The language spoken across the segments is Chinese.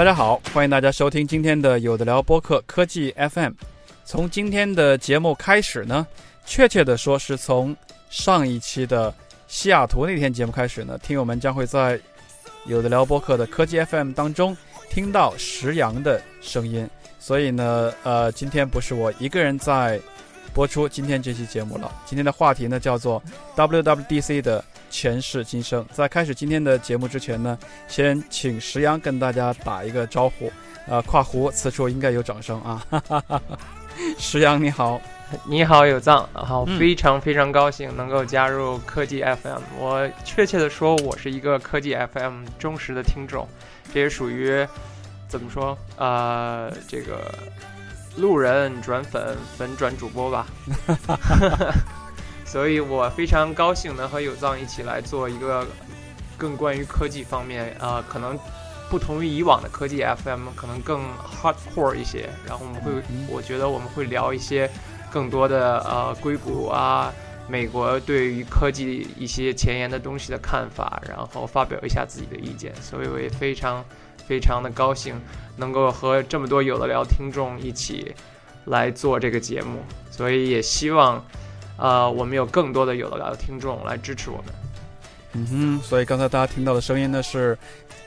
大家好，欢迎大家收听今天的有的聊播客科技 FM。从今天的节目开始呢，确切的说是从上一期的西雅图那天节目开始呢，听友们将会在有的聊播客的科技 FM 当中听到石阳的声音。所以呢，呃，今天不是我一个人在播出今天这期节目了。今天的话题呢叫做 WWDC 的。前世今生，在开始今天的节目之前呢，先请石阳跟大家打一个招呼。呃，跨湖此处应该有掌声啊！石阳你好，你好有藏，好，非常非常高兴能够加入科技 FM。我确切的说，我是一个科技 FM 忠实的听众，这也属于怎么说？呃，这个路人转粉，粉转主播吧。所以我非常高兴能和有藏一起来做一个更关于科技方面，呃，可能不同于以往的科技 FM，可能更 hardcore 一些。然后我们会，我觉得我们会聊一些更多的呃硅谷啊，美国对于科技一些前沿的东西的看法，然后发表一下自己的意见。所以我也非常非常的高兴能够和这么多有的聊听众一起来做这个节目。所以也希望。呃，我们有更多的有的聊的听众来支持我们。嗯哼，所以刚才大家听到的声音呢，是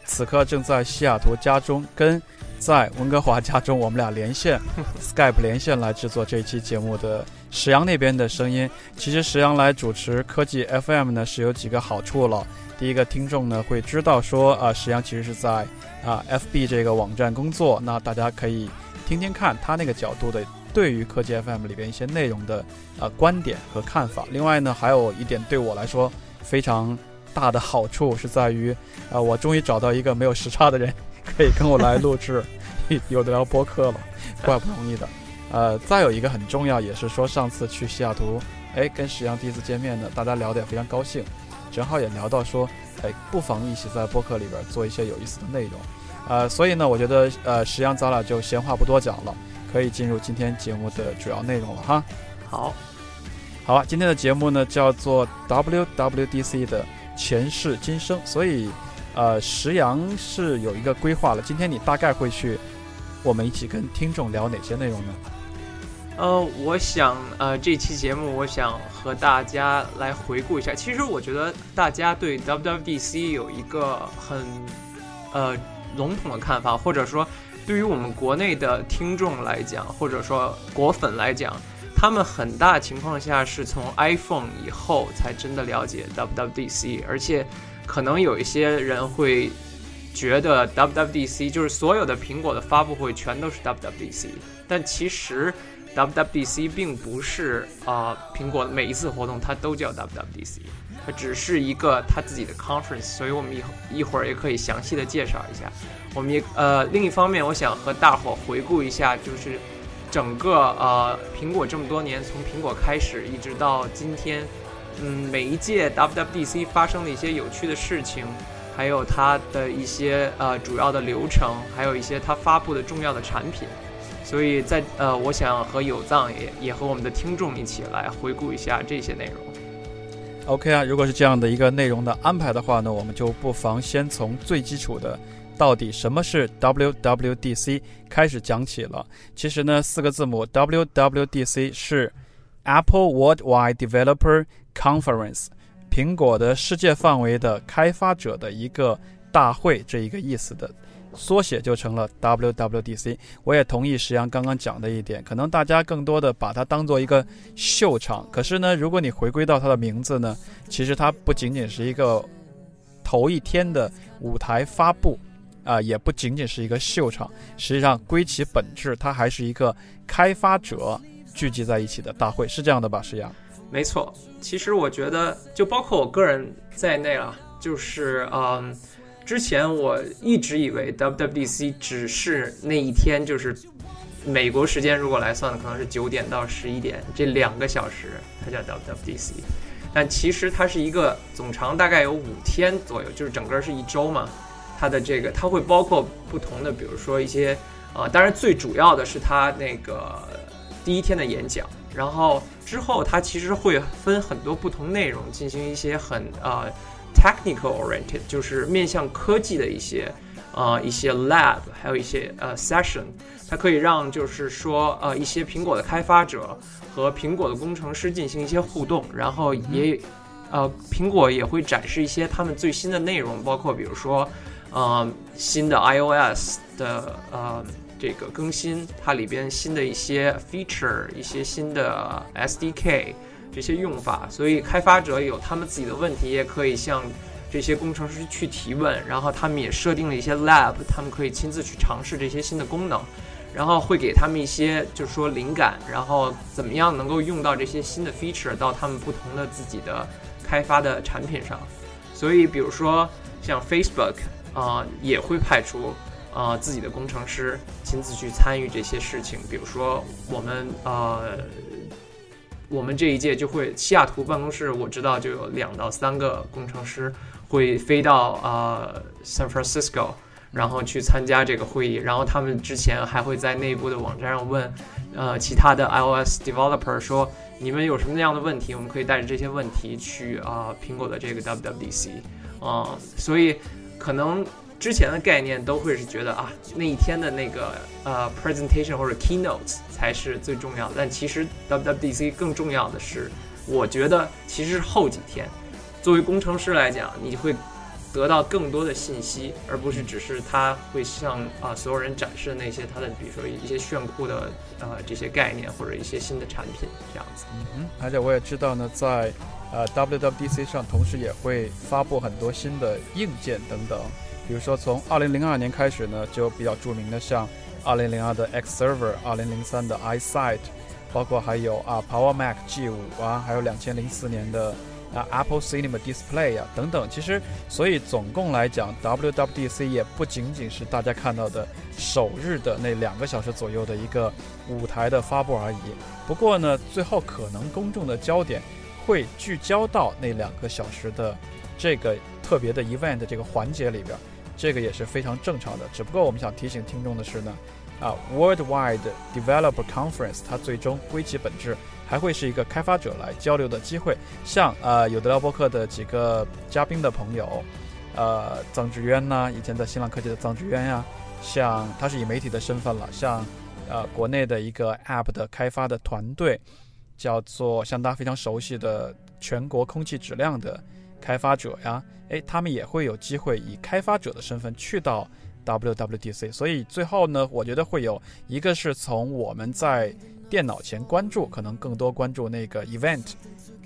此刻正在西雅图家中跟在温哥华家中，我们俩连线，Skype 连线来制作这一期节目的石阳那边的声音。其实石阳来主持科技 FM 呢，是有几个好处了。第一个，听众呢会知道说，啊，石阳其实是在啊 FB 这个网站工作，那大家可以听听看他那个角度的。对于科技 FM 里边一些内容的呃观点和看法，另外呢，还有一点对我来说非常大的好处是在于，呃，我终于找到一个没有时差的人 可以跟我来录制 有的聊播客了，怪不容易的。呃，再有一个很重要，也是说上次去西雅图，哎，跟石阳第一次见面呢，大家聊得也非常高兴，正好也聊到说，哎，不妨一起在播客里边做一些有意思的内容，呃，所以呢，我觉得呃，石阳咱俩就闲话不多讲了。可以进入今天节目的主要内容了哈。好，好啊，今天的节目呢叫做 WWDC 的前世今生，所以呃，石阳是有一个规划了。今天你大概会去，我们一起跟听众聊哪些内容呢？呃，我想呃，这期节目我想和大家来回顾一下。其实我觉得大家对 WWDC 有一个很呃笼统的看法，或者说。对于我们国内的听众来讲，或者说果粉来讲，他们很大情况下是从 iPhone 以后才真的了解 WWDC，而且可能有一些人会觉得 WWDC 就是所有的苹果的发布会全都是 WWDC，但其实 WWDC 并不是啊，苹果每一次活动它都叫 WWDC，它只是一个它自己的 conference，所以我们一一会儿也可以详细的介绍一下。我们也呃，另一方面，我想和大伙回顾一下，就是整个呃苹果这么多年，从苹果开始一直到今天，嗯，每一届 WWDC 发生的一些有趣的事情，还有它的一些呃主要的流程，还有一些它发布的重要的产品。所以在呃，我想和有藏也也和我们的听众一起来回顾一下这些内容。OK 啊，如果是这样的一个内容的安排的话呢，我们就不妨先从最基础的。到底什么是 WWDC？开始讲起了。其实呢，四个字母 WWDC 是 Apple Worldwide Developer Conference，苹果的世界范围的开发者的一个大会，这一个意思的缩写就成了 WWDC。我也同意石阳刚刚讲的一点，可能大家更多的把它当做一个秀场。可是呢，如果你回归到它的名字呢，其实它不仅仅是一个头一天的舞台发布。啊，也不仅仅是一个秀场，实际上归其本质，它还是一个开发者聚集在一起的大会，是这样的吧？石阳，没错。其实我觉得，就包括我个人在内啊，就是嗯，之前我一直以为 WWDC 只是那一天，就是美国时间如果来算的，可能是九点到十一点这两个小时，它叫 WWDC。但其实它是一个总长大概有五天左右，就是整个是一周嘛。它的这个它会包括不同的，比如说一些啊，当然最主要的是它那个第一天的演讲，然后之后它其实会分很多不同内容进行一些很呃。Technical oriented 就是面向科技的一些，呃，一些 lab，还有一些呃 session，它可以让就是说呃一些苹果的开发者和苹果的工程师进行一些互动，然后也，呃，苹果也会展示一些他们最新的内容，包括比如说，呃，新的 iOS 的呃这个更新，它里边新的一些 feature，一些新的 SDK。这些用法，所以开发者有他们自己的问题，也可以向这些工程师去提问。然后他们也设定了一些 lab，他们可以亲自去尝试这些新的功能，然后会给他们一些就是说灵感，然后怎么样能够用到这些新的 feature 到他们不同的自己的开发的产品上。所以，比如说像 Facebook 啊，也会派出啊自己的工程师亲自去参与这些事情。比如说我们呃。我们这一届就会西雅图办公室，我知道就有两到三个工程师会飞到呃 San Francisco，然后去参加这个会议。然后他们之前还会在内部的网站上问，呃，其他的 iOS developer 说，你们有什么样的问题，我们可以带着这些问题去啊苹果的这个 WWDC，啊，所以可能。之前的概念都会是觉得啊，那一天的那个呃 presentation 或者 keynotes 才是最重要。但其实 WWDC 更重要的是，我觉得其实是后几天。作为工程师来讲，你会得到更多的信息，而不是只是他会向啊所有人展示那些他的，比如说一些炫酷的呃这些概念或者一些新的产品这样子。嗯，而且我也知道呢，在呃 WWDC 上，同时也会发布很多新的硬件等等。比如说，从二零零二年开始呢，就比较著名的像二零零二的 X Server，二零零三的 iSight，包括还有啊 Power Mac G 五啊，还有两千零四年的啊 Apple Cinema Display 啊等等。其实，所以总共来讲，WWDC 也不仅仅是大家看到的首日的那两个小时左右的一个舞台的发布而已。不过呢，最后可能公众的焦点会聚焦到那两个小时的这个特别的 event 这个环节里边。这个也是非常正常的，只不过我们想提醒听众的是呢，啊，Worldwide Developer Conference 它最终归其本质还会是一个开发者来交流的机会。像呃有的聊播客的几个嘉宾的朋友，呃，臧志渊呢，以前在新浪科技的臧志渊呀，像他是以媒体的身份了，像呃国内的一个 App 的开发的团队，叫做像大家非常熟悉的全国空气质量的。开发者呀，诶，他们也会有机会以开发者的身份去到 WWDC，所以最后呢，我觉得会有一个是从我们在电脑前关注，可能更多关注那个 event，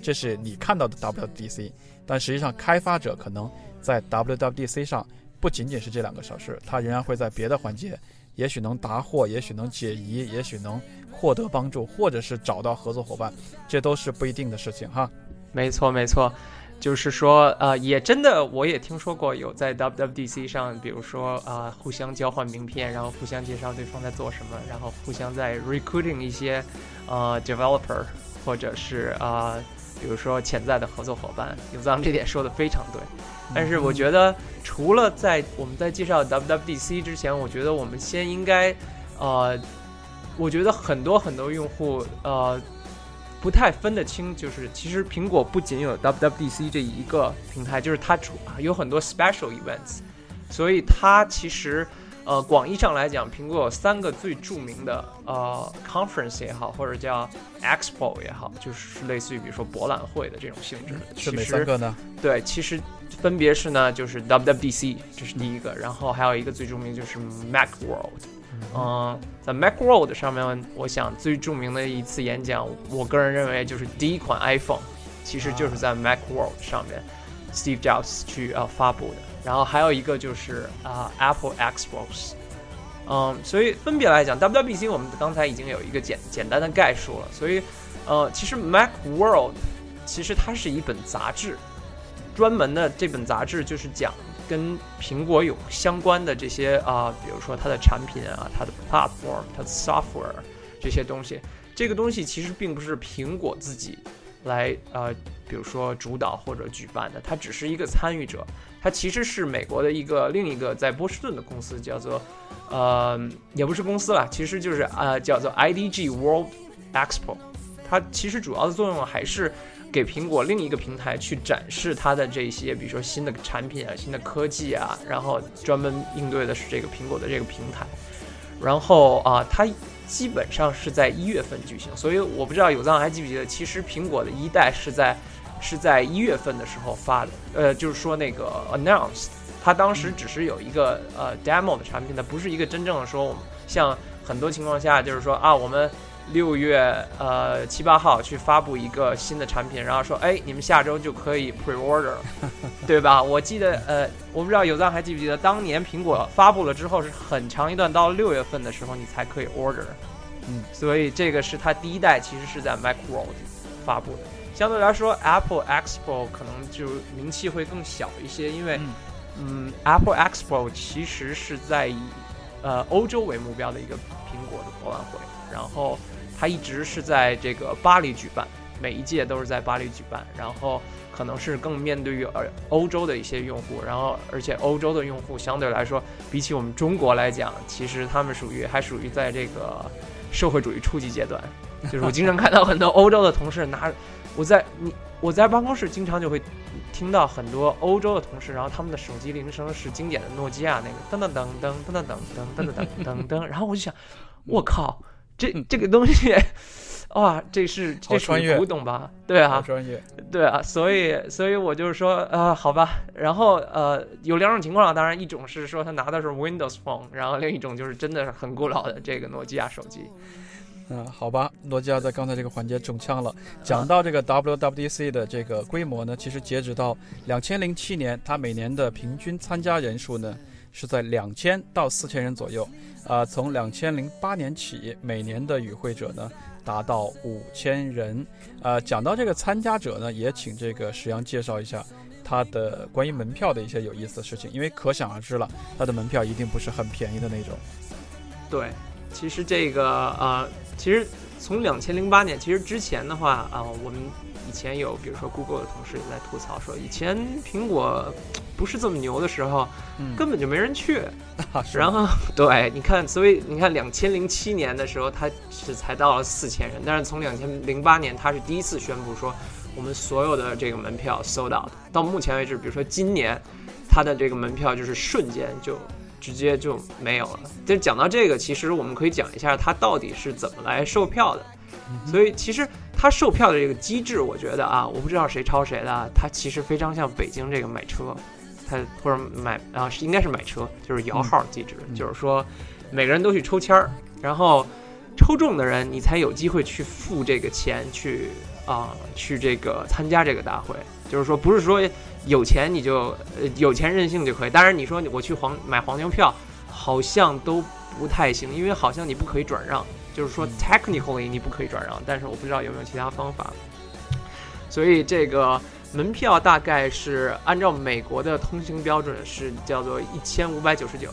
这是你看到的 WWDC，但实际上开发者可能在 WWDC 上不仅仅是这两个小时，他仍然会在别的环节，也许能答惑，也许能解疑，也许能获得帮助，或者是找到合作伙伴，这都是不一定的事情哈。没错，没错。就是说，呃，也真的，我也听说过有在 WWDC 上，比如说啊，互相交换名片，然后互相介绍对方在做什么，然后互相在 recruiting 一些呃 developer，或者是啊，比如说潜在的合作伙伴。永藏这点说的非常对。但是我觉得，除了在我们在介绍 WWDC 之前，我觉得我们先应该，呃，我觉得很多很多用户，呃。不太分得清，就是其实苹果不仅有 WWDC 这一个平台，就是它主有很多 special events，所以它其实呃广义上来讲，苹果有三个最著名的呃 conference 也好，或者叫 expo 也好，就是类似于比如说博览会的这种性质。是哪三个呢？对，其实分别是呢，就是 WWDC 这是第一个，然后还有一个最著名就是 Mac World。嗯，在 MacWorld 上面，我想最著名的一次演讲，我个人认为就是第一款 iPhone，其实就是在 MacWorld 上面，Steve Jobs 去呃发布的。然后还有一个就是啊 Apple Xbox，嗯，所以分别来讲，WWDC 我们刚才已经有一个简简单的概述了。所以，呃，其实 MacWorld 其实它是一本杂志，专门的这本杂志就是讲跟苹果有相关的这些啊、比如说它的产品啊、它的 platform、它的 software 这些东西，这个东西其实并不是苹果自己来呃，比如说主导或者举办的，它只是一个参与者。它其实是美国的一个另一个在波士顿的公司，叫做呃，也不是公司啦，其实就是呃叫做 IDG World Expo。它其实主要的作用还是给苹果另一个平台去展示它的这些，比如说新的产品啊、新的科技啊，然后专门应对的是这个苹果的这个平台。然后啊，它基本上是在一月份举行，所以我不知道有藏还记不记得，其实苹果的一代是在是在一月份的时候发的，呃，就是说那个 announced，它当时只是有一个呃 demo 的产品，它不是一个真正的说我们像很多情况下就是说啊，我们六月呃七八号去发布一个新的产品，然后说哎，你们下周就可以 pre order，对吧？我记得呃，我不知道有赞还记不记得，当年苹果发布了之后是很长一段到六月份的时候你才可以 order，嗯，所以这个是它第一代其实是在 Macworld 发布的。相对来说，Apple Expo 可能就名气会更小一些，因为嗯嗯，Apple Expo 其实是在以呃欧洲为目标的一个苹果的博览会，然后它一直是在这个巴黎举办，每一届都是在巴黎举办，然后可能是更面对于呃欧洲的一些用户，然后而且欧洲的用户相对来说，比起我们中国来讲，其实他们属于还属于在这个社会主义初级阶段，就是我经常看到很多欧洲的同事拿，我在你我在办公室经常就会听到很多欧洲的同事，然后他们的手机铃声是经典的诺基亚那个噔噔噔噔噔噔噔噔噔噔噔噔，然后我就想，我靠，这这个东西，哇，这是这越古董吧？对啊好，专业，对啊，所以所以我就是说，呃，好吧，然后呃，有两种情况，当然一种是说他拿的是 Windows Phone，然后另一种就是真的是很古老的这个诺基亚手机。嗯，好吧，诺基亚在刚才这个环节中枪了。讲到这个 WWDC 的这个规模呢，其实截止到两千零七年，它每年的平均参加人数呢是在两千到四千人左右。呃、从两千零八年起，每年的与会者呢达到五千人。呃，讲到这个参加者呢，也请这个石阳介绍一下他的关于门票的一些有意思的事情，因为可想而知了，他的门票一定不是很便宜的那种。对，其实这个呃，其实从两千零八年，其实之前的话啊、我们以前有比如说 Google 的同事也在吐槽说，以前苹果 不是这么牛的时候，嗯，根本就没人去。啊然后 对，你看，所以你看，两千零七年的时候，它是才到了四千人，但是从两千零八年，它是第一次宣布说，我们所有的这个门票 sold out。到目前为止，比如说今年，它的这个门票就是瞬间就直接就没有了。就讲到这个，其实我们可以讲一下它到底是怎么来售票的。所以其实它售票的这个机制，我觉得啊，我不知道谁抄谁的啊，它其实非常像北京这个买车，它或者买啊是应该是买车，就是摇号机制，嗯就是说每个人都去抽签儿，然后抽中的人你才有机会去付这个钱去啊、去这个参加这个大会，就是说不是说有钱你就呃有钱任性就可以，当然你说我去黄买黄牛票好像都不太行，因为好像你不可以转让。就是说嗯 technically 你不可以转让，但是我不知道有没有其他方法。所以这个门票大概是按照美国的通行标准是叫做一千五百九十九，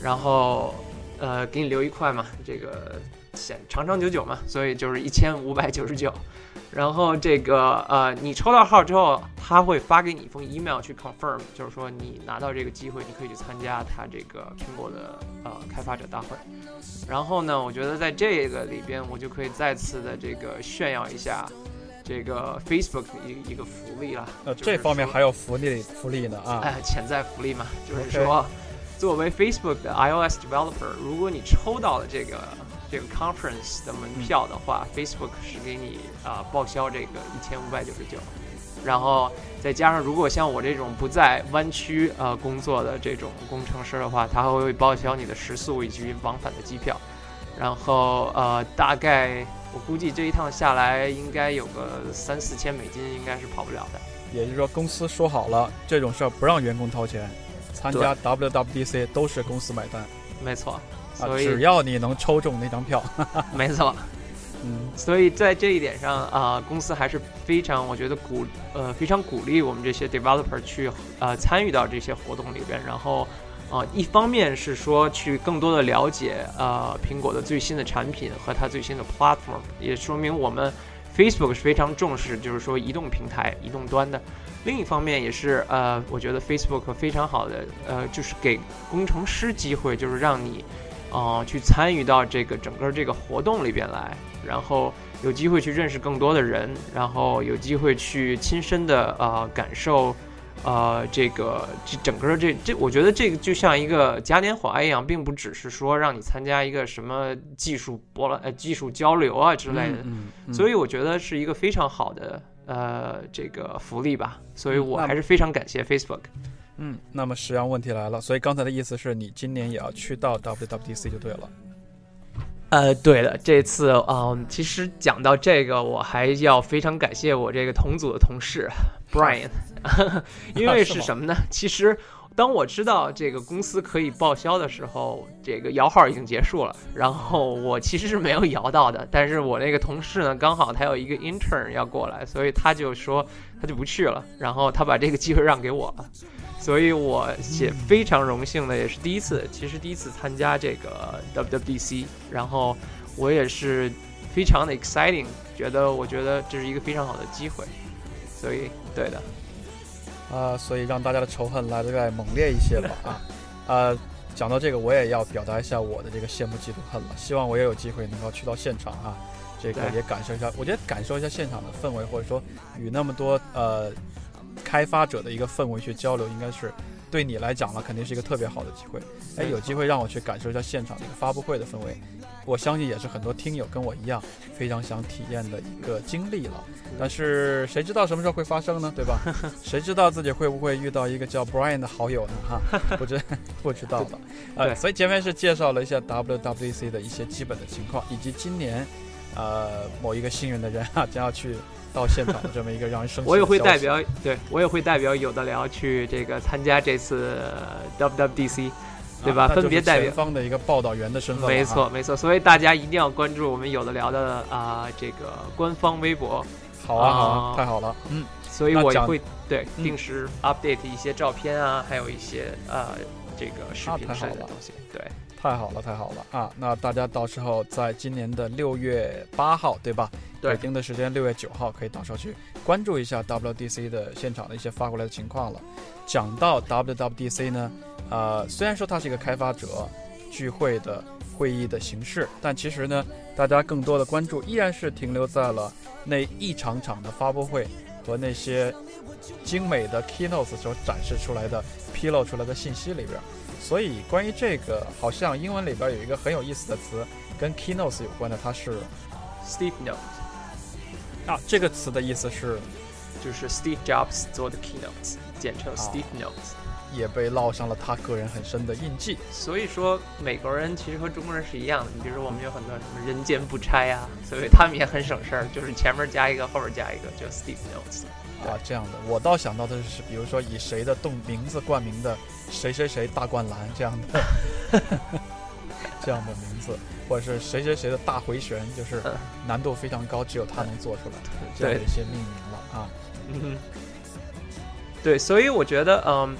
然后呃给你留一块嘛，这个显长长久久嘛，所以就是一千五百九十九。然后这个呃，你抽到号之后，他会发给你一封 email 去 confirm，就是说你拿到这个机会，你可以去参加他这个苹果的呃开发者大会。然后呢，我觉得在这个里边，我就可以再次的这个炫耀一下这个 Facebook 的一一个福利了。呃，这方面还有福利福利呢啊。哎，潜在福利嘛，就是说作为 Facebook 的 iOS developer，如果你抽到了这个这个 conference 的门票的话、f a c e b o o k 是给你啊、报销这个一千五百九十九，然后再加上如果像我这种不在湾区呃工作的这种工程师的话，他还会报销你的食宿以及往返的机票，然后呃大概我估计这一趟下来应该有个三四千美金，应该是跑不了的。也就是说，公司说好了这种事儿不让员工掏钱，参加 WWDC 都是公司买单。没错，啊，所以、只要你能抽中那张票。没错，嗯，所以在这一点上啊、公司还是非常，我觉得鼓呃非常鼓励我们这些 developer 去呃参与到这些活动里边，然后啊、一方面是说去更多的了解呃苹果的最新的产品和它最新的 platform，也说明我们 Facebook 是非常重视就是说移动平台、移动端的。另一方面也是呃，我觉得 Facebook 非常好的呃，就是给工程师机会，就是让你啊、去参与到这个整个这个活动里边来，然后有机会去认识更多的人，然后有机会去亲身的呃感受，呃这个这整个这这，我觉得这个就像一个嘉年华一样，并不只是说让你参加一个什么技术博览呃技术交流啊之类的，嗯，嗯所以我觉得是一个非常好的呃这个福利吧，所以我还是非常感谢 Facebook。嗯，那么实际上问题来了，所以刚才的意思是你今年也要去到 WWDC 就对了。呃，对了，这次嗯，其实讲到这个，我还要非常感谢我这个同组的同事 Brian，因为是什么呢？其实当我知道这个公司可以报销的时候，这个摇号已经结束了，然后我其实是没有摇到的，但是我那个同事呢，刚好他有一个 intern 要过来，所以他就说他就不去了，然后他把这个机会让给我了。所以我也非常荣幸的，也是第一次，其实第一次参加这个 WWDC，然后我也是非常的 exciting，觉得我觉得这是一个非常好的机会，所以对的，啊、所以让大家的仇恨来得再猛烈一些吧。啊，呃，讲到这个，我也要表达一下我的这个羡慕嫉妒恨了。希望我也有机会能够去到现场啊，这个也感受一下，我觉得感受一下现场的氛围，或者说与那么多呃开发者的一个氛围去交流，应该是对你来讲了，肯定是一个特别好的机会。哎，有机会让我去感受一下现场这个发布会的氛围，我相信也是很多听友跟我一样非常想体验的一个经历了。但是谁知道什么时候会发生呢？对吧？谁知道自己会不会遇到一个叫 Brian 的好友呢？哈，不知 不知道了。呃，所以前面是介绍了一下 WWDC 的一些基本的情况，以及今年呃某一个幸运的人啊将要去到现场的这么一个让人生气的我也会代表，对我也会代表有的聊去这个参加这次呃 WWDC，对吧？分别代表前。方的一个报道员的身份，没错，没错，所以大家一定要关注我们有的聊的啊、这个官方微博，好啊好啊，啊太好了，嗯。所以我也会对嗯定时 update 一些照片啊，还有一些呃这个视啊频之类的东西。对，太好了，太好了啊！那大家到时候在今年的六月八号，对吧？对北京的时间六月九号，可以到时候去关注一下 WDC 的现场的一些发过来的情况了。讲到 WWDC 呢，呃，虽然说它是一个开发者聚会的会议的形式，但其实呢，大家更多的关注依然是停留在了那一场场的发布会和那些精美的 keynotes 所展示出来的、披露出来的信息里边。所以关于这个，好像英文里边有一个很有意思的词，跟 keynotes 有关的，它是 Steve Notes 啊，这个词的意思是就是 Steve Jobs 做的 keynotes，简称哦 Steve Notes。也被烙上了他个人很深的印记。所以说，美国人其实和中国人是一样的。你比如说，我们有很多什么人间不拆啊，所以他们也很省事儿，就是前面加一个，后边加一个，叫 Steve Notes。啊，这样的，我倒想到的是，比如说以谁的动名字冠名的谁谁谁大灌篮这样的 这样的名字，或者是谁谁谁的大回旋，就是嗯难度非常高，只有他能做出来，这样的一些命名了啊。嗯哼，对，所以我觉得，嗯，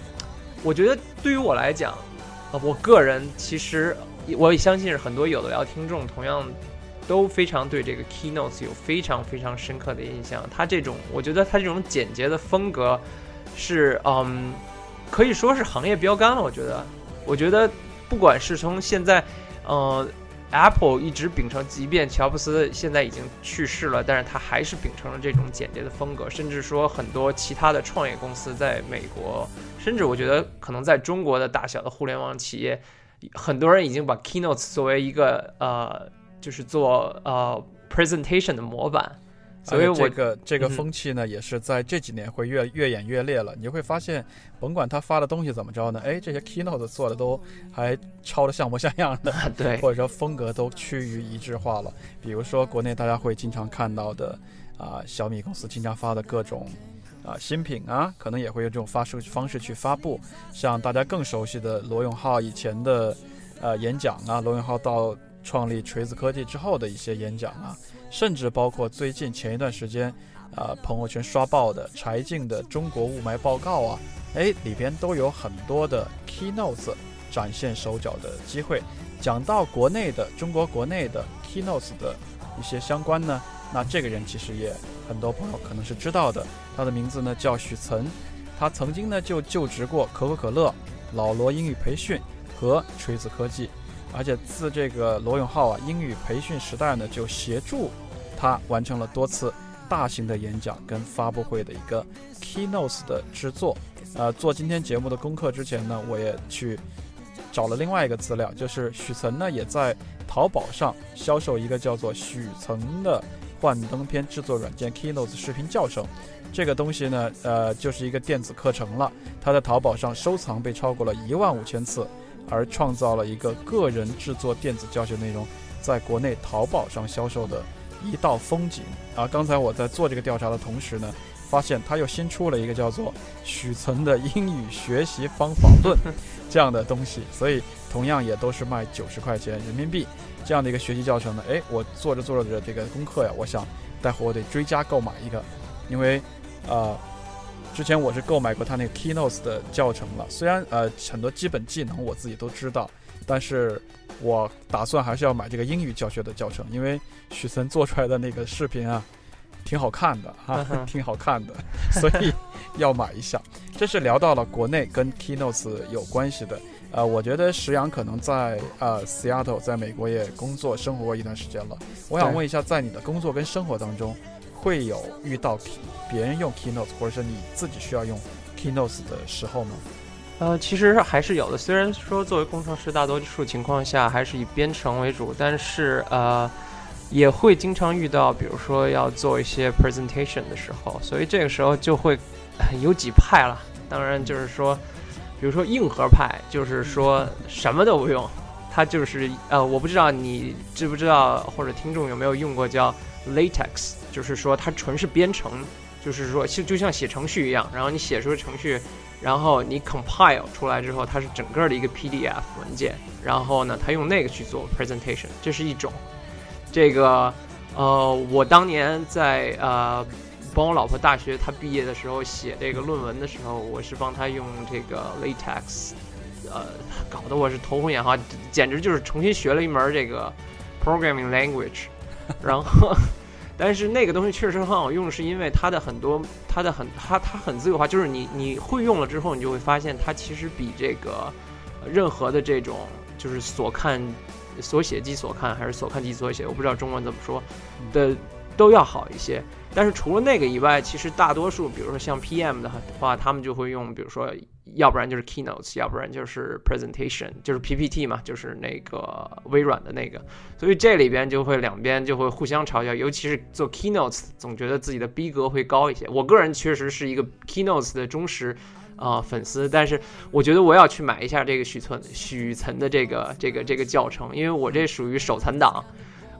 我觉得对于我来讲，呃，我个人其实我也相信是很多有的聊听众同样都非常对这个 keynotes 有非常非常深刻的印象。他这种，我觉得他这种简洁的风格是，嗯，可以说是行业标杆了。我觉得，我觉得不管是从现在，呃。Apple 一直秉承，即便乔布斯现在已经去世了，但是他还是秉承了这种简洁的风格，甚至说很多其他的创业公司在美国，甚至我觉得可能在中国的大小的互联网企业，很多人已经把 Keynote 作为一个呃，就是做呃 presentation 的模板，所以我这个这个风气呢，也是在这几年会越越演越烈了。你就会发现，甭管他发的东西怎么着呢，哎，这些 keynote 做的都还抄的像模像样的，对或者说风格都趋于一致化了。比如说国内大家会经常看到的啊、小米公司经常发的各种啊、新品啊，可能也会用这种发式方式去发布。像大家更熟悉的罗永浩以前的呃演讲啊，罗永浩到创立锤子科技之后的一些演讲啊，甚至包括最近前一段时间，啊，朋友圈刷爆的柴静的中国雾霾报告啊，哎，里边都有很多的 keynotes 展现手脚的机会。讲到国内的中国国内的 keynotes 的一些相关呢，那这个人其实也很多朋友可能是知道的，他的名字呢叫许岑，他曾经呢就就职过可口可乐、老罗英语培训和锤子科技。而且自这个罗永浩啊英语培训时代呢，就协助他完成了多次大型的演讲跟发布会的一个 keynotes 的制作。呃，做今天节目的功课之前呢，我也去找了另外一个资料，就是许岑呢也在淘宝上销售一个叫做许岑的幻灯片制作软件 keynotes 视频教程。这个东西呢，呃，就是一个电子课程了。它在淘宝上收藏被超过了一万五千次。而创造了一个个人制作电子教学内容，在国内淘宝上销售的一道风景啊！刚才我在做这个调查的同时呢，发现他又新出了一个叫做许岑的英语学习方法论 这样的东西，所以同样也都是卖九十块钱人民币这样的一个学习教程呢。哎，我做着做着的这个功课呀，我想待会我得追加购买一个，因为，呃。之前我是购买过他那个 Keynotes 的教程了，虽然呃很多基本技能我自己都知道，但是我打算还是要买这个英语教学的教程，因为许森做出来的那个视频啊，挺好看的哈，挺好看的，所以要买一下。这是聊到了国内跟 Keynotes 有关系的，呃，我觉得石阳可能在呃 Seattle 在美国也工作生活过一段时间了，我想问一下，在你的工作跟生活当中。会有遇到别人用 Keynote，或者是你自己需要用 Keynote 的时候吗？呃，其实还是有的。虽然说作为工程师，大多数情况下还是以编程为主，但是呃，也会经常遇到，比如说要做一些 presentation 的时候，所以这个时候就会有几派了。当然就是说，比如说硬核派，就是说什么都不用，他就是呃，我不知道你知不知道，或者听众有没有用过叫 Latex。就是说，它纯是编程，就是说，就就像写程序一样。然后你写出程序，然后你 compile 出来之后，它是整个的一个 PDF 文件。然后呢，它用那个去做 presentation，这是一种。这个，呃，我当年在呃帮我老婆大学她毕业的时候写这个论文的时候，我是帮她用这个 latex，呃，搞得我是头昏眼花，简直就是重新学了一门这个 programming language，然后。但是那个东西确实很好用，是因为它的很多，它的很，它它很自由化，就是你你会用了之后，你就会发现它其实比这个任何的这种就是所看、所写即所看还是所看即所写，我不知道中文怎么说的都要好一些。但是除了那个以外，其实大多数，比如说像 PM 的话，他们就会用，比如说。要不然就是 keynotes，要不然就是 presentation，就是 PPT 嘛，就是那个微软的那个，所以这里边就会两边就会互相嘲笑，尤其是做 keynotes，总觉得自己的逼格会高一些。我个人确实是一个 keynotes 的忠实啊粉丝，但是我觉得我要去买一下这个许存许岑的这个这个这个教程，因为我这属于手残党，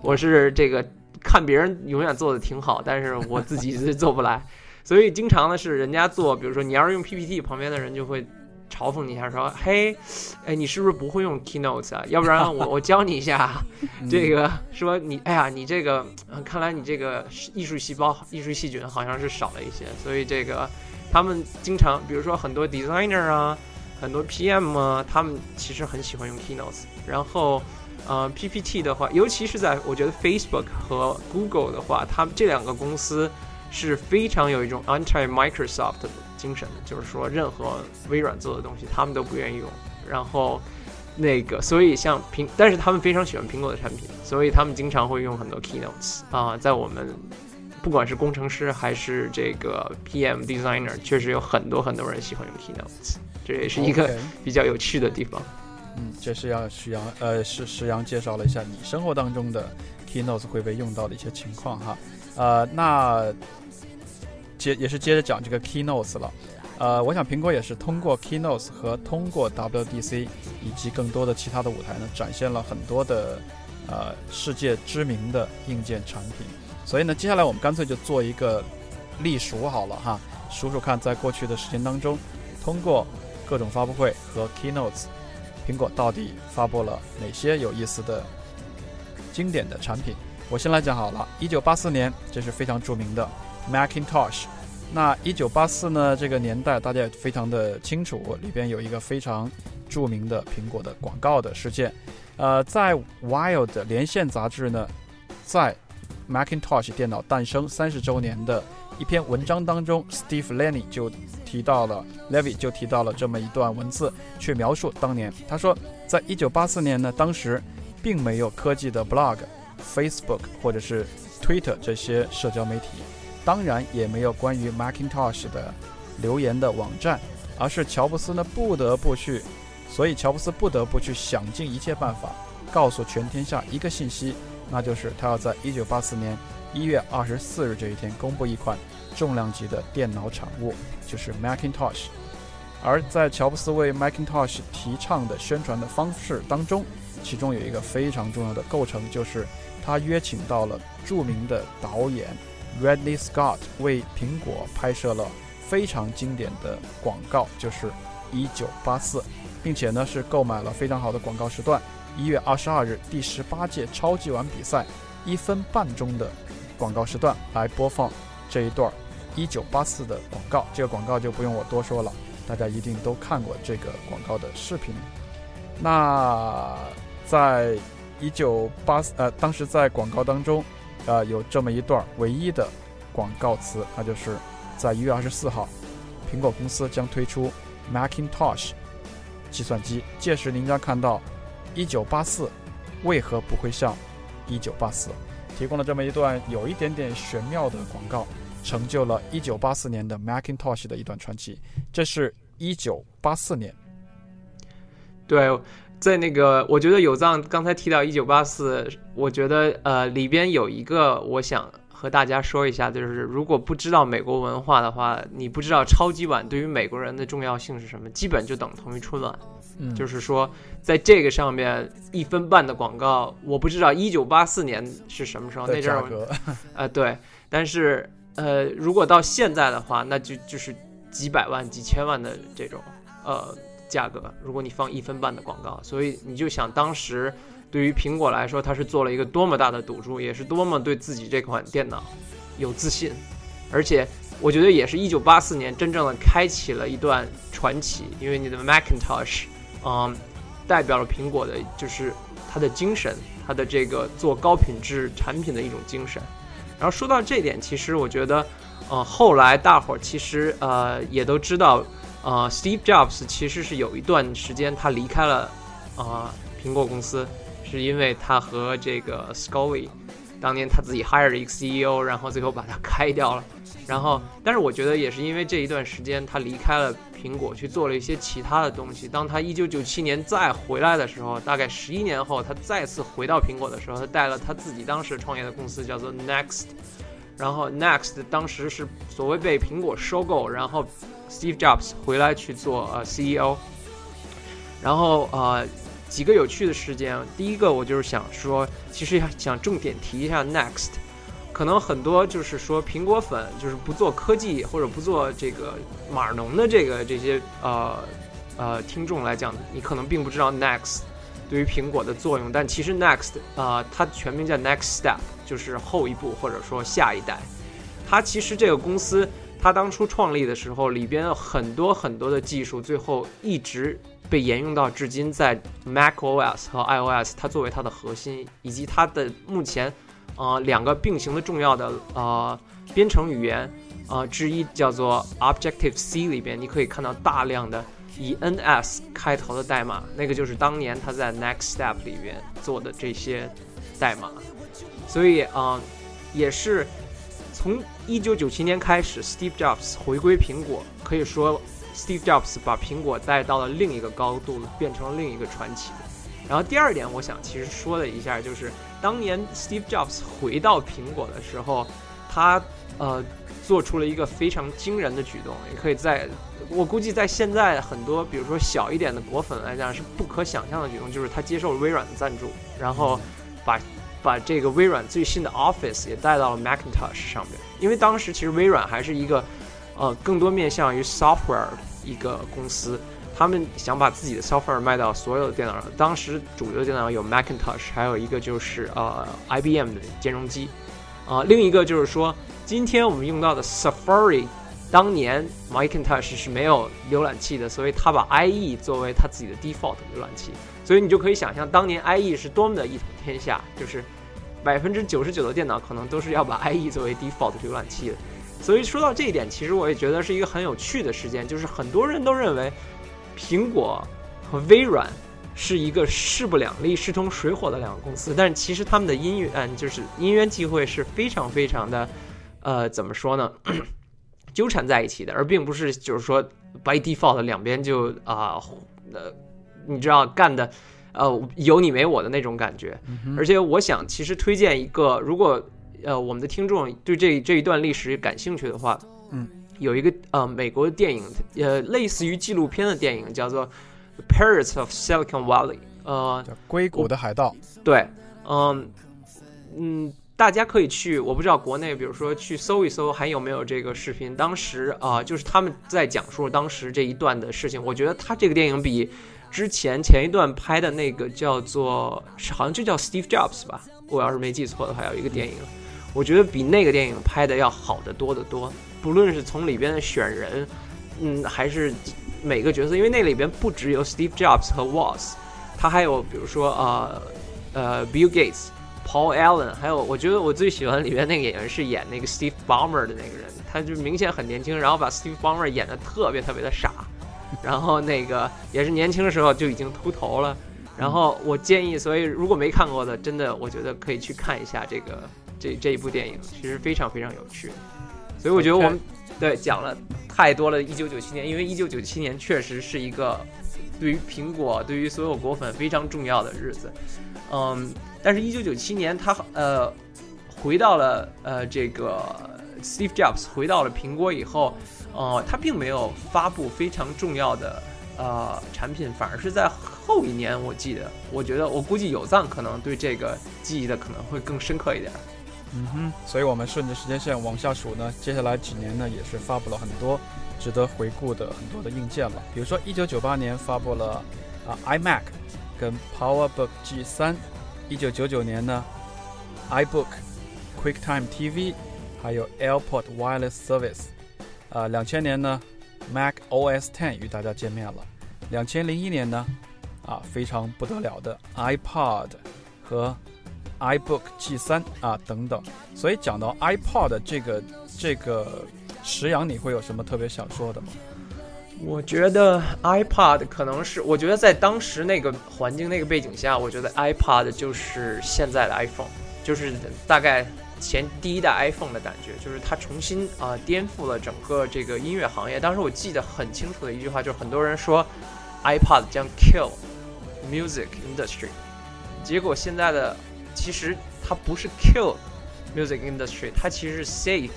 我是这个看别人永远做的挺好，但是我自己是做不来。所以经常的是，人家做，比如说你要是用 PPT，旁边的人就会嘲讽你一下，说：“嘿，哎，你是不是不会用 Keynote 啊？要不然我我教你一下。这个说你，哎呀，你这个看来你这个艺术细胞、艺术细菌好像是少了一些。所以这个他们经常，比如说很多 designer 啊，很多 PM 啊，他们其实很喜欢用 Keynote。然后，呃，PPT 的话，尤其是在我觉得 Facebook 和 Google 的话，他们这两个公司。是非常有一种 anti Microsoft 的精神的，就是说任何微软做的东西，他们都不愿意用。然后那个，所以像苹，但是他们非常喜欢苹果的产品，所以他们经常会用很多 keynotes 啊。在我们不管是工程师还是这个 PM designer，确实有很多很多人喜欢用 keynotes，这也是一个比较有趣的地方。嗯，这是要徐阳呃，是石阳介绍了一下你生活当中的 keynotes 会被用到的一些情况哈。呃，那。接也是接着讲这个 keynotes 了，呃，我想苹果也是通过 keynotes 和通过 WDC 以及更多的其他的舞台呢，展现了很多的呃世界知名的硬件产品。所以呢，接下来我们干脆就做一个历数好了哈，数数看在过去的时间当中，通过各种发布会和 keynotes，苹果到底发布了哪些有意思的经典的产品。我先来讲好了，一九八四年，这是非常著名的 Macintosh。那一九八四呢，这个年代大家也非常的清楚，里边有一个非常著名的苹果的广告的事件。呃，在 Wild 连线杂志呢，在 Macintosh 电脑诞生三十周年的一篇文章当中，Steve Lenny 就提到了 Levy 就提到了这么一段文字，去描述当年。他说，在一九八四年呢，当时并没有科技的 Blog、Facebook 或者是 Twitter 这些社交媒体。当然也没有关于 Macintosh 的留言的网站，而是乔布斯呢不得不去，所以乔布斯不得不去想尽一切办法，告诉全天下一个信息，那就是他要在1984年1月24日这一天公布一款重量级的电脑产物，就是 Macintosh。而在乔布斯为 Macintosh 提倡的宣传的方式当中，其中有一个非常重要的构成，就是他约请到了著名的导演。Redly Scott 为苹果拍摄了非常经典的广告，就是1984，并且呢是购买了非常好的广告时段。1月22日，第十八届超级碗比赛一分半钟的广告时段来播放这一段1984的广告。这个广告就不用我多说了，大家一定都看过这个广告的视频。那在1984呃，当时在广告当中。呃，有这么一段唯一的广告词，那就是在一月二十四号，苹果公司将推出 Macintosh 计算机。届时您将看到一九八四为何不会像一九八四，提供了这么一段有一点点玄妙的广告，成就了一九八四年的 Macintosh 的一段传奇。这是一九八四年，对。在那个，我觉得有藏刚才提到一九八四，我觉得呃里边有一个我想和大家说一下，就是如果不知道美国文化的话，你不知道超级碗对于美国人的重要性是什么，基本就等同于春晚。嗯，就是说在这个上面一分半的广告，我不知道一九八四年是什么时候那阵儿，呃对，但是呃如果到现在的话，那就就是几百万、几千万的这种呃。价格，如果你放一分半的广告，所以你就想当时对于苹果来说，它是做了一个多么大的赌注，也是多么对自己这款电脑有自信，而且我觉得也是一九八四年真正的开启了一段传奇，因为你的 Macintosh，嗯，代表了苹果的就是它的精神，它的这个做高品质产品的一种精神。然后说到这点，其实我觉得，呃，后来大伙儿其实呃也都知道。呃，Steve Jobs 其实是有一段时间他离开了啊苹果公司，是因为他和这个 scolly 当年他自己 hire 了一个 CEO，然后最后把他开掉了。然后，但是我觉得也是因为这一段时间他离开了苹果，去做了一些其他的东西。当他一九九七年再回来的时候，大概十一年后，他再次回到苹果的时候，他带了他自己当时创业的公司叫做 Next。然后 Next 当时是所谓被苹果收购，然后 Steve Jobs 回来去做呃 CEO。然后呃几个有趣的事件，第一个我就是想说，其实想重点提一下 Next。可能很多就是说苹果粉就是不做科技或者不做这个码农的这个这些呃呃听众来讲，你可能并不知道 Next。对于苹果的作用，但其实 Next 啊，它全名叫 Next Step，就是后一步或者说下一代。它其实这个公司，它当初创立的时候，里边很多很多的技术，最后一直被沿用到至今，在 Mac OS 和 iOS，它作为它的核心，以及它的目前啊两个并行的重要的呃编程语言啊之一叫做 Objective C 里边，你可以看到大量的。以 NS 开头的代码，那个就是当年他在 Next Step 里面做的这些代码，所以啊，也是从1997年开始，Steve Jobs 回归苹果，可以说 Steve Jobs 把苹果带到了另一个高度，变成了另一个传奇。然后第二点，我想其实说了一下，就是当年 Steve Jobs 回到苹果的时候，他呃。做出了一个非常惊人的举动，也可以在，我估计在现在很多，比如说小一点的果粉来讲是不可想象的举动，就是他接受了微软的赞助，然后把把这个微软最新的 Office 也带到了 Macintosh 上面。因为当时其实微软还是一个呃更多面向于 software 一个公司，他们想把自己的 software 卖到所有的电脑上。当时主流的电脑有 Macintosh，还有一个就是呃 IBM 的兼容机，啊、另一个就是说，今天我们用到的 Safari，当年 Macintosh 是没有浏览器的，所以他把 IE 作为他自己的 default 浏览器，所以你就可以想象当年 IE 是多么的一统天下，就是百分之九十九的电脑可能都是要把 IE 作为 default 浏览器的。所以说到这一点，其实我也觉得是一个很有趣的事件，就是很多人都认为苹果和微软是一个势不两立、势同水火的两个公司，但是其实他们的因缘，就是因缘际会是非常非常的，呃，怎么说呢？纠缠在一起的，而并不是就是说 by default 两边就啊、呃，你知道干的，呃，有你没我的那种感觉。而且我想，其实推荐一个，如果呃我们的听众对这这一段历史感兴趣的话，嗯，有一个呃美国的电影，呃类似于纪录片的电影，叫做《Pirates of Silicon Valley》，呃，叫硅谷的海盗，对，嗯嗯，大家可以去，我不知道国内，比如说去搜一搜还有没有这个视频。当时啊、就是他们在讲述当时这一段的事情。我觉得他这个电影比之前前一段拍的那个叫做，好像就叫 Steve Jobs 吧，我要是没记错的话，有一个电影，我觉得比那个电影拍的要好得多得多。不论是从里边的选人，嗯，还是每个角色，因为那里边不只有 Steve Jobs 和 Woz，他还有比如说呃呃 Bill Gates。Paul Allen，还有我觉得我最喜欢里边那个演员是演那个 Steve Ballmer 的那个人，他就明显很年轻，然后把 Steve Ballmer 演的特别特别的傻，然后那个也是年轻的时候就已经秃头了。然后我建议，所以如果没看过的，真的我觉得可以去看一下这个这这一部电影，其实非常非常有趣。所以我觉得我们对讲了太多了，一九九七年，因为一九九七年确实是一个对于苹果、对于所有果粉非常重要的日子。嗯，但是，一九九七年他呃回到了呃这个 Steve Jobs 回到了苹果以后，呃，他并没有发布非常重要的呃产品，反而是在后一年，我记得，我觉得我估计有藏可能对这个记忆的可能会更深刻一点。嗯哼，所以我们顺着时间线往下数呢，接下来几年呢也是发布了很多值得回顾的很多的硬件了。比如说，一九九八年发布了啊 iMac 跟 PowerBook G 三，一九九九年呢 iBook、QuickTime TV，还有 AirPod Wireless Service。啊，两千年呢 Mac OS Ten 与大家见面了。两千零一年呢，啊非常不得了的 iPod 和 iBook G 三啊等等，所以讲到 iPod 这个这个石阳，你会有什么特别想说的吗？我觉得 iPod 可能是，我觉得在当时那个环境、那个背景下，我觉得 iPod 就是现在的 iPhone，就是大概前第一代 iPhone 的感觉，就是它重新啊、颠覆了整个这个音乐行业。当时我记得很清楚的一句话，就是很多人说 iPod 将 kill music industry，结果现在的其实它不是 kill music industry，它其实是 save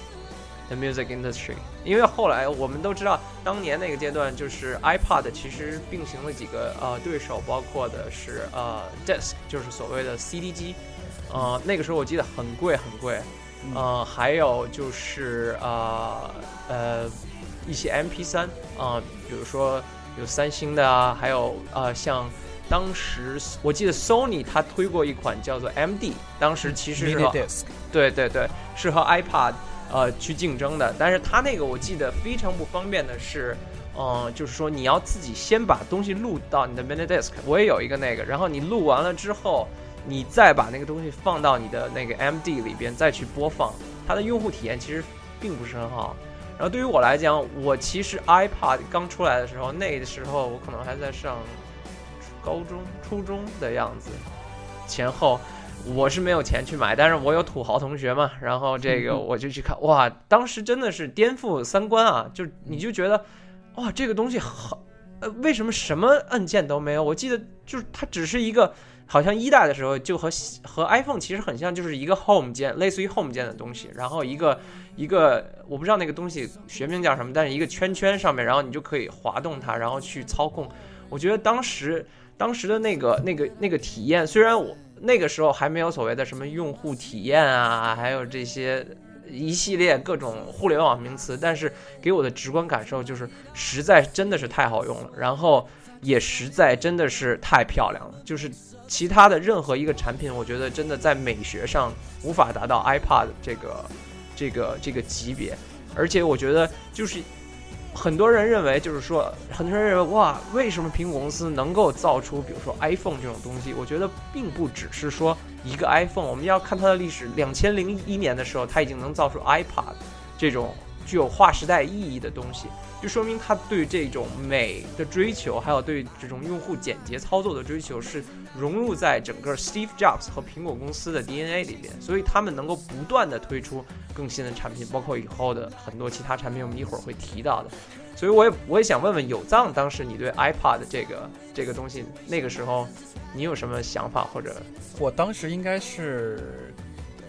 the music industry。因为后来我们都知道，当年那个阶段就是 iPod 其实并行了几个呃对手，包括的是呃 disk，就是所谓的 CD 机，呃那个时候我记得很贵很贵，呃还有就是呃呃一些 MP 三啊、比如说有三星的啊，还有呃像。当时我记得 Sony 它推过一款叫做 MD，当时其实是对对对，是和 iPad 呃去竞争的。但是它那个我记得非常不方便的是，嗯、就是说你要自己先把东西录到你的 mini disk，我也有一个那个，然后你录完了之后，你再把那个东西放到你的那个 MD 里边再去播放，它的用户体验其实并不是很好。然后对于我来讲，我其实 iPad 刚出来的时候，那个时候我可能还在上高中、初中的样子，前后。我是没有钱去买，但是我有土豪同学嘛，然后这个我就去看，哇，当时真的是颠覆三观啊！就你就觉得，哇，这个东西好，呃，为什么什么按键都没有？我记得就是它只是一个，好像一代的时候就和和 iPhone 其实很像，就是一个 Home 键，类似于 Home 键的东西，然后一个一个我不知道那个东西学名叫什么，但是一个圈圈上面，然后你就可以滑动它，然后去操控。我觉得当时当时的那个那个那个体验，虽然我那个时候还没有所谓的什么用户体验啊，还有这些一系列各种互联网名词，但是给我的直观感受就是，实在真的是太好用了，然后也实在真的是太漂亮了。就是其他的任何一个产品，我觉得真的在美学上无法达到 iPad 这个这个这个级别，而且我觉得就是。很多人认为，就是说，很多人认为，哇，为什么苹果公司能够造出，比如说 iPhone 这种东西？我觉得并不只是说一个 iPhone，我们要看它的历史。两千零一年的时候，它已经能造出 iPad 这种具有划时代意义的东西，就说明他对这种美的追求，还有对这种用户简洁操作的追求，是融入在整个 Steve Jobs 和苹果公司的 DNA 里边，所以他们能够不断的推出。更新的产品，包括以后的很多其他产品，我们一会儿会提到的。所以，我也我也想问问有藏，当时你对 iPad 这个这个东西，那个时候你有什么想法？或者我当时应该是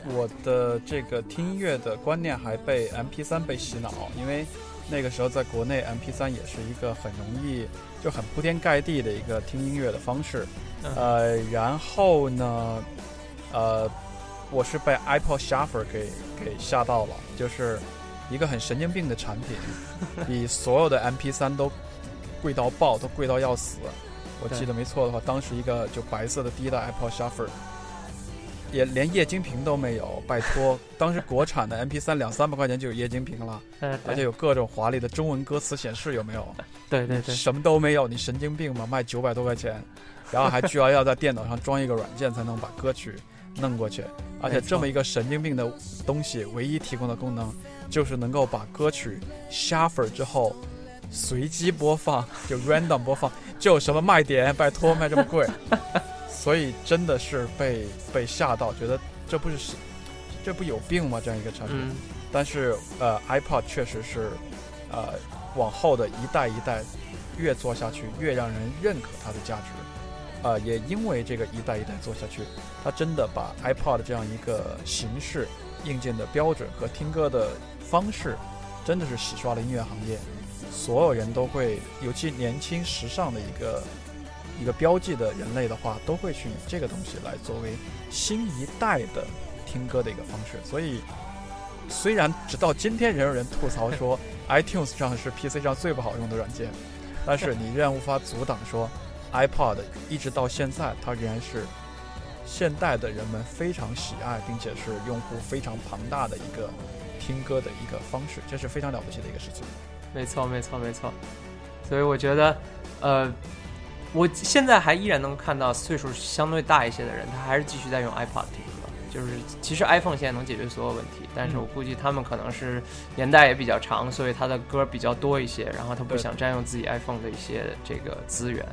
我的这个听音乐的观念还被 MP3 被洗脑，因为那个时候在国内 MP3 也是一个很容易就很铺天盖地的一个听音乐的方式。呃，然后呢，呃。我是被 Apple Shuffle 给给吓到了，就是一个很神经病的产品，比所有的 MP3 都贵到爆，都贵到要死。我记得没错的话，当时一个就白色的第一代 Apple Shuffle，也连液晶屏都没有。拜托，当时国产的 MP3 两三百块钱就有液晶屏了，而且有各种华丽的中文歌词显示，有没有？对对对，什么都没有，你神经病吗？卖九百多块钱，然后还居然要在电脑上装一个软件才能把歌曲。弄过去，而且这么一个神经病的东西，唯一提供的功能就是能够把歌曲 shuffle 之后随机播放，就 random 播放，就有什么卖点？拜托，卖这么贵，所以真的是被被吓到，觉得这不是这不有病吗？这样一个产品。但是呃，iPod 确实是呃往后的一代一代越做下去，越让人认可它的价值。呃，也因为这个一代一代做下去，它真的把 iPod 这样一个形式、硬件的标准和听歌的方式，真的是洗刷了音乐行业。所有人都会，尤其年轻时尚的一个一个标记的人类的话，都会去以这个东西来作为新一代的听歌的一个方式。所以，虽然直到今天仍有人吐槽说 iTunes 上是 PC 上最不好用的软件，但是你仍然无法阻挡说。iPod 一直到现在，它仍然是现代的人们非常喜爱，并且是用户非常庞大的一个听歌的一个方式，这是非常了不起的一个事情。没错，没错，没错。所以我觉得，呃，我现在还依然能看到岁数相对大一些的人，他还是继续在用 iPod 听歌。就是其实 iPhone 现在能解决所有问题，但是我估计他们可能是年代也比较长，所以他的歌比较多一些，然后他不想占用自己 iPhone 的一些这个资源。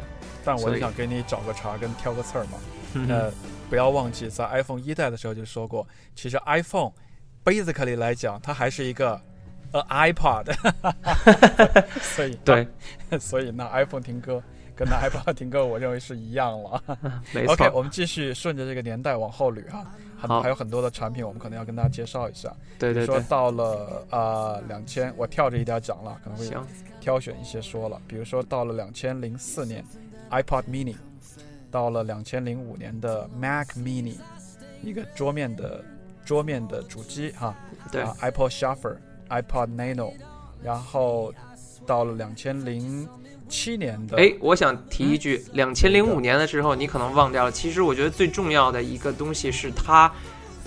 但我想给你找个茬跟挑个刺儿嘛，呃，不要忘记在 iPhone 一代的时候就说过，其实 iPhone basically 来讲，它还是一个呃 iPod，所以对，所以那 iPhone 听歌跟那 iPod 听歌，我认为是一样了。没错。OK，我们继续顺着这个年代往后捋哈，还还有很多的产品，我们可能要跟大家介绍一下。对对对。说到了啊两千，我跳着一点讲了，可能会挑选一些说了，比如说到了两千零四年。iPod Mini，到了两千零五年的 Mac Mini，一个桌面的桌面的主机哈，对，iPod Shuffle，iPod Nano，然后到了两千零七年的，哎，我想提一句，两千零五年的时候你可能忘掉了，其实我觉得最重要的一个东西是它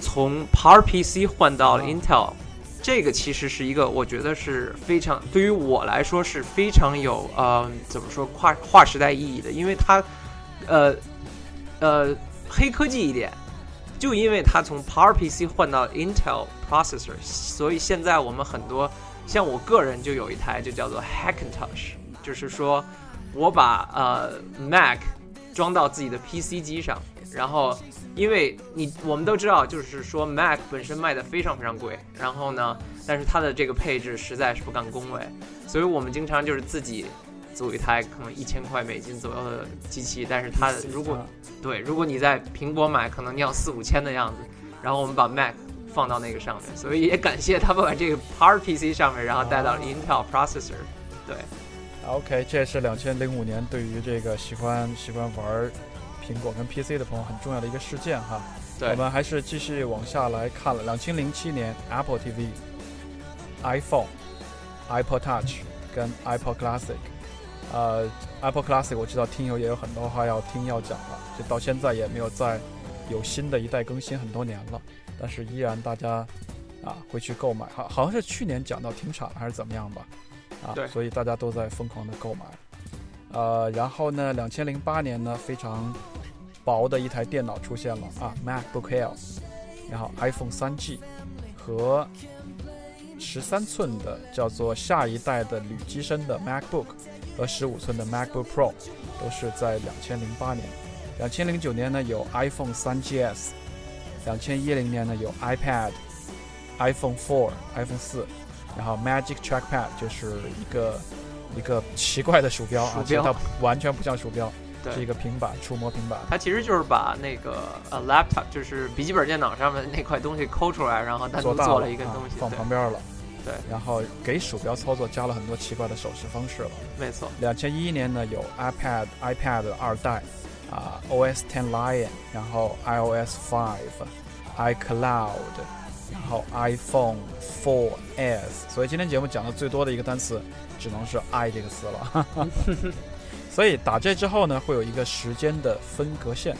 从 PowerPC 换到了 Intel。这个其实是一个，我觉得是非常对于我来说是非常有呃怎么说跨跨时代意义的，因为它，呃，呃黑科技一点，就因为它从 PowerPC 换到 Intel processor，所以现在我们很多像我个人就有一台就叫做 Hackintosh，就是说我把呃 Mac 装到自己的 PC 机上，然后。因为你我们都知道，就是说 Mac 本身卖的非常非常贵，然后呢，但是它的这个配置实在是不敢恭维，所以我们经常就是自己组一台可能一千块美金左右的机器，但是它如果对，如果你在苹果买，可能你要四五千的样子，然后我们把 Mac 放到那个上面，所以也感谢他们把这个 PowerPC 上面，然后带到了 Intel processor，对，OK，这是两千零五年对于这个喜欢喜欢玩。苹果跟 PC 的朋友很重要的一个事件哈。对我们还是继续往下来看了。两千零七年，Apple TV、iPhone、iPod Touch 跟 iPod Classic。呃，Apple Classic 我知道听友也有很多话要听要讲了，就到现在也没有再有新的一代更新很多年了，但是依然大家啊会去购买，好好像是去年讲到停产了还是怎么样吧，啊对，所以大家都在疯狂的购买。呃，然后呢，两千零八年呢，非常薄的一台电脑出现了啊，MacBook Air，然后 iPhone 3G 和十三寸的叫做下一代的铝机身的 MacBook 和十五寸的 MacBook Pro 都是在两千零八年。两千零九年呢有 iPhone 3GS，两千一零年呢有 iPad、iPhone 4、iPhone 4，然后 Magic Trackpad 就是一个一个奇怪的鼠标啊，鼠标其实它完全不像鼠标，是一，个平板触摸平板。它其实就是把那个呃 laptop，就是笔记本电脑上面那块东西抠出来，然后单独做了一个东西啊，放旁边了。对，然后给鼠标操作加了很多奇怪的手势方式了。没错，两千一一年呢有 iPad iPad 二代啊、OS Ten Lion，然后 iOS Five、iCloud，然后 iPhone 4S。所以今天节目讲的最多的一个单词只能是 i 这个词了。所以打这之后呢，会有一个时间的分隔线。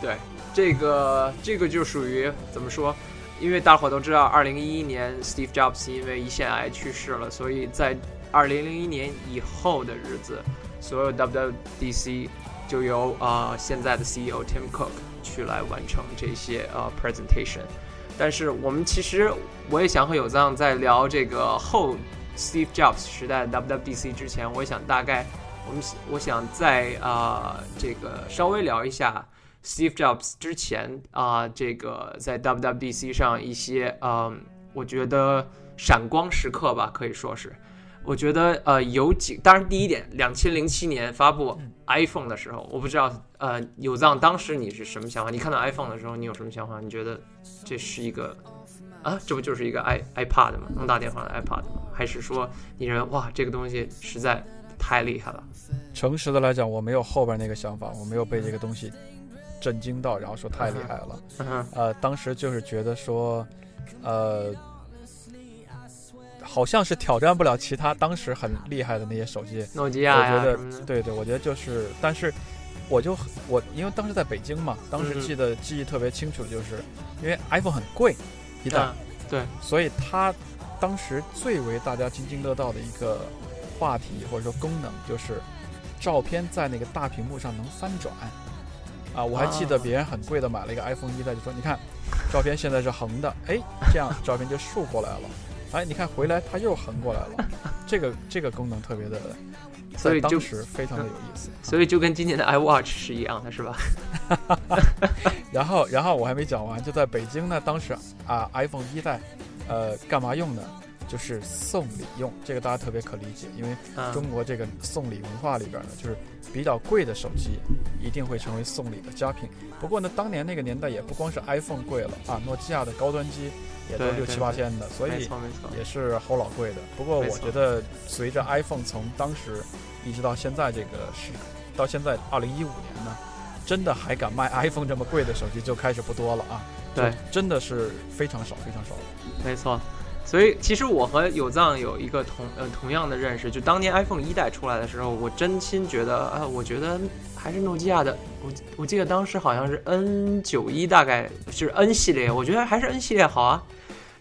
对，这个这个就属于怎么说？因为大伙都知道，二零一一年 Steve Jobs 因为胰腺癌去世了，所以在二零零一年以后的日子，所有 WWDC 就由啊、呃现在的 CEO Tim Cook 去来完成这些呃 presentation。但是我们其实我也想和有藏在聊这个后 Steve Jobs 时代 WWDC 之前，我也想大概我们我想在啊、呃这个稍微聊一下。Steve Jobs 之前啊、这个在 WWDC 上一些嗯，我觉得闪光时刻吧，可以说是。我觉得呃有几，当然第一点，两千零七年发布 iPhone 的时候，我不知道呃有藏当时你是什么想法？你看到 iPhone 的时候，你有什么想法？你觉得这是一个啊，这不就是一个 i iPad 吗？能打电话的 iPad 吗？还是说你认为哇，这个东西实在太厉害了？诚实的来讲，我没有后边那个想法，我没有被这个东西震惊到，然后说太厉害了。呃，当时就是觉得说，呃，好像是挑战不了其他当时很厉害的那些手机。诺基亚呀我觉得对对，我觉得就是，但是我就我因为当时在北京嘛，当时嗯记得记忆特别清楚，就是因为 iPhone 很贵一代，啊对，所以它当时最为大家津津乐道的一个话题或者说功能就是照片在那个大屏幕上能翻转。啊，我还记得啊别人很贵的买了一个 iPhone 一代，就说你看，照片现在是横的，哎，这样照片就竖过来了，哎，你看回来它又横过来了，这个这个功能特别的，所以当时非常的有意思。所以就跟今年的 iWatch 是一样的，是吧？然后，然后我还没讲完，就在北京呢，当时啊，iPhone 一代，呃，干嘛用呢？就是送礼用，这个大家特别可理解，因为嗯，中国这个送礼文化里边呢，就是比较贵的手机一定会成为送礼的佳品。不过呢，当年那个年代也不光是 iPhone 贵了啊，诺基亚的高端机也都六七八千的，所以也是齁老贵的。不过我觉得随着 iPhone 从当时一直到现在这个时，到现在二零一五年呢，真的还敢卖 iPhone 这么贵的手机就开始不多了啊。对，真的是非常少非常少。没错。所以其实我和有藏有一个同呃同样的认识，就当年 iPhone 一代出来的时候，我真心觉得啊、我觉得还是诺基亚的，我我记得当时好像是 N 九一，大概就是 N 系列，我觉得还是 N 系列好啊。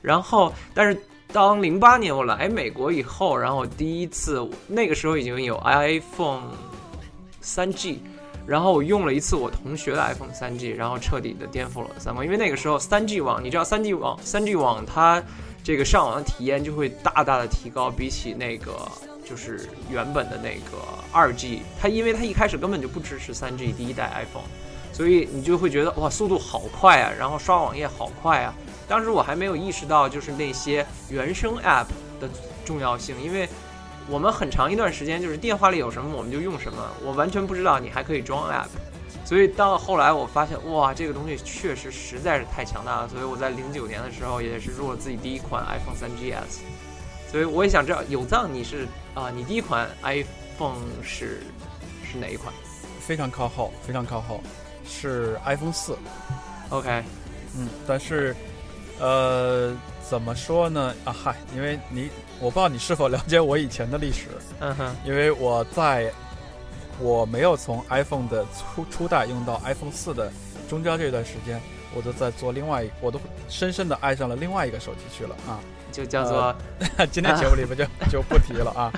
然后，但是当零八年我来美国以后，然后第一次那个时候已经有 iPhone 三 G，然后我用了一次我同学的 iPhone 三 G，然后彻底的颠覆了三观。因为那个时候三 G 网，你知道三 G 网，三 G 网它这个上网的体验就会大大的提高，比起那个就是原本的那个二 G，它因为它一开始根本就不支持三 G 第一代 iPhone，所以你就会觉得哇速度好快啊，然后刷网页好快啊。当时我还没有意识到就是那些原生 App 的重要性，因为我们很长一段时间就是电话里有什么我们就用什么，我完全不知道你还可以装 App。所以到后来我发现，哇，这个东西确实实在是太强大了。所以我在零九年的时候也是入了自己第一款 iPhone 3 GS。所以我也想知道，有藏你是啊、你第一款 iPhone 是是哪一款？非常靠后，非常靠后，是 iPhone 四。OK，嗯，但是，呃，怎么说呢？啊，嗨，因为你，我不知道你是否了解我以前的历史，嗯哼，因为我在我没有从 iPhone 的初初代用到 iPhone 四的中间这段时间，我都在做另外一，我都深深的爱上了另外一个手机去了啊。就叫做、今天节目里面就 就不提了啊，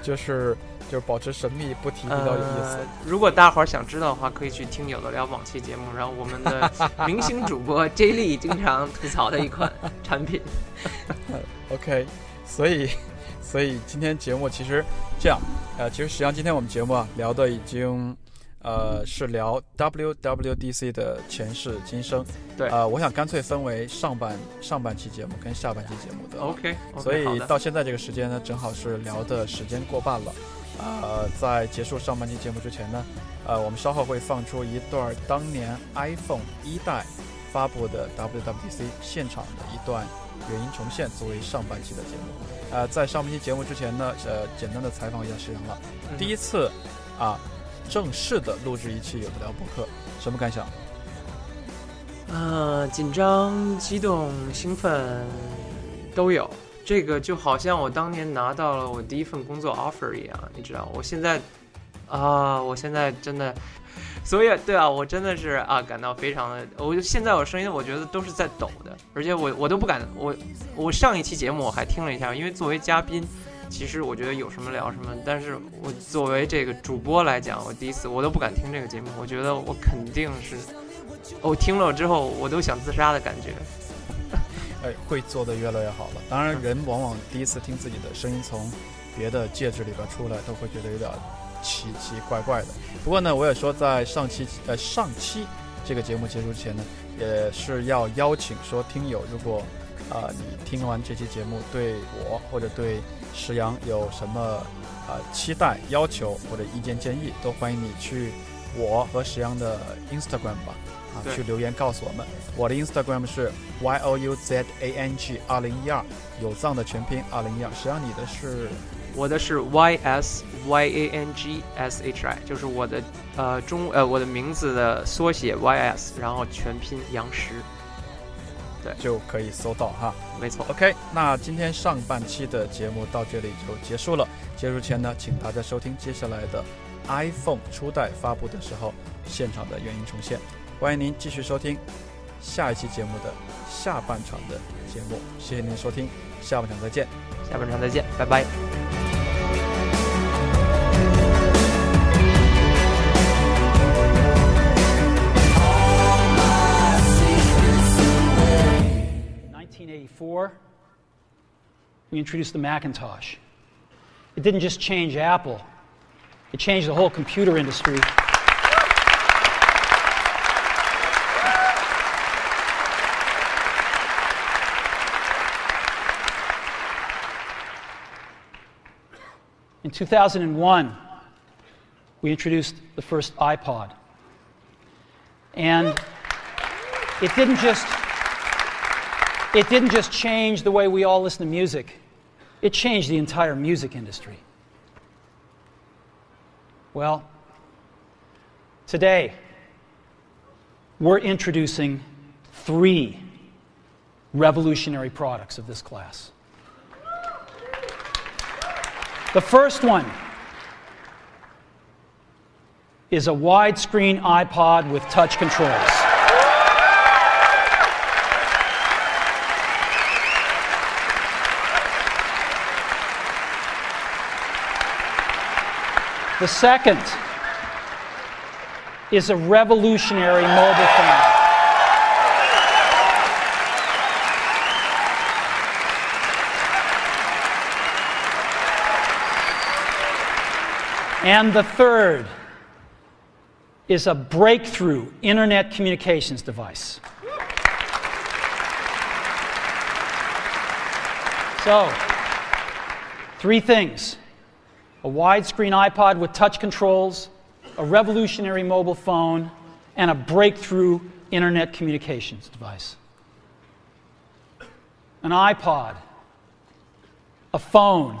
就是就是保持神秘不提比较有意思。呃。如果大伙儿想知道的话，可以去听有的聊往期节目，然后我们的 明星主播 J 莉经常吐槽的一款产品。OK，所以所以今天节目其实这样，呃，其实实际上今天我们节目啊聊的已经呃是聊 WWDC 的前世今生。对呃，我想干脆分为上半上半期节目跟下半期节目的。OK，, 所以到现在这个时间呢，正好是聊的时间过半了。呃，在结束上半期节目之前呢，呃，我们稍后会放出一段当年 iPhone 一代发布的 WWDC 现场的一段原音重现，作为上半期的节目。呃，在上半期节目之前呢，呃，简单的采访一下石阳了。嗯第一次啊，正式的录制一期有的聊播客，什么感想？呃，紧张、激动、兴奋都有。这个就好像我当年拿到了我第一份工作 offer 一样，你知道，我现在啊，我现在真的，所以对啊，我真的是啊，感到非常的，我现在我声音我觉得都是在抖的，而且我我都不敢，我我上一期节目我还听了一下，因为作为嘉宾，其实我觉得有什么聊什么，但是我作为这个主播来讲，我第一次我都不敢听这个节目，我觉得我肯定是。我听了之后，我都想自杀的感觉。哎，会做的越来越好了。当然，人往往第一次听自己的声音从别的介质里边出来，都会觉得有点奇奇怪怪的。不过呢，我也说，在上期呃上期这个节目结束之前呢，也是要邀请说听友，如果啊、呃、你听完这期节目对我或者对石阳有什么啊、呃、期待、要求或者意见建议，都欢迎你去我和石阳的 Instagram 吧。啊，去留言告诉我们。我的 Instagram 是 y o u z a n g 二零一二，有藏的全拼二零一二。实际上你的是我的是 y s y a n g s h i，就是我的呃中呃我的名字的缩写 y s，然后全拼杨石，对就可以搜到哈。没错。OK，那今天上半期的节目到这里就结束了。结束前呢，请大家收听接下来的 iPhone 初代发布的时候现场的原音重现。欢迎您继续收听下一期节目的下半场的节目，谢谢您的收听，下半场再见。下半场再见，拜拜。 1984, we introduced the Macintosh. It didn't just change Apple, it changed the whole computer industry. In 2001, we introduced the first iPod. And it didn't just it didn't just change the way we all listen to music, it changed the entire music industry. Well, today, we're introducing three revolutionary products of this class. The first one is a widescreen iPod with touch controls. The second is a revolutionary mobile phone. And the third is a breakthrough internet communications device. So, three things a widescreen iPod with touch controls, a revolutionary mobile phone, and a breakthrough internet communications device. An iPod, a phone,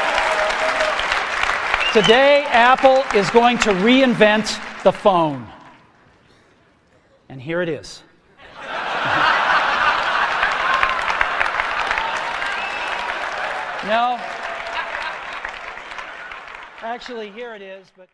today Apple is going to reinvent the phone. And here it is. no. Actually, here it is, but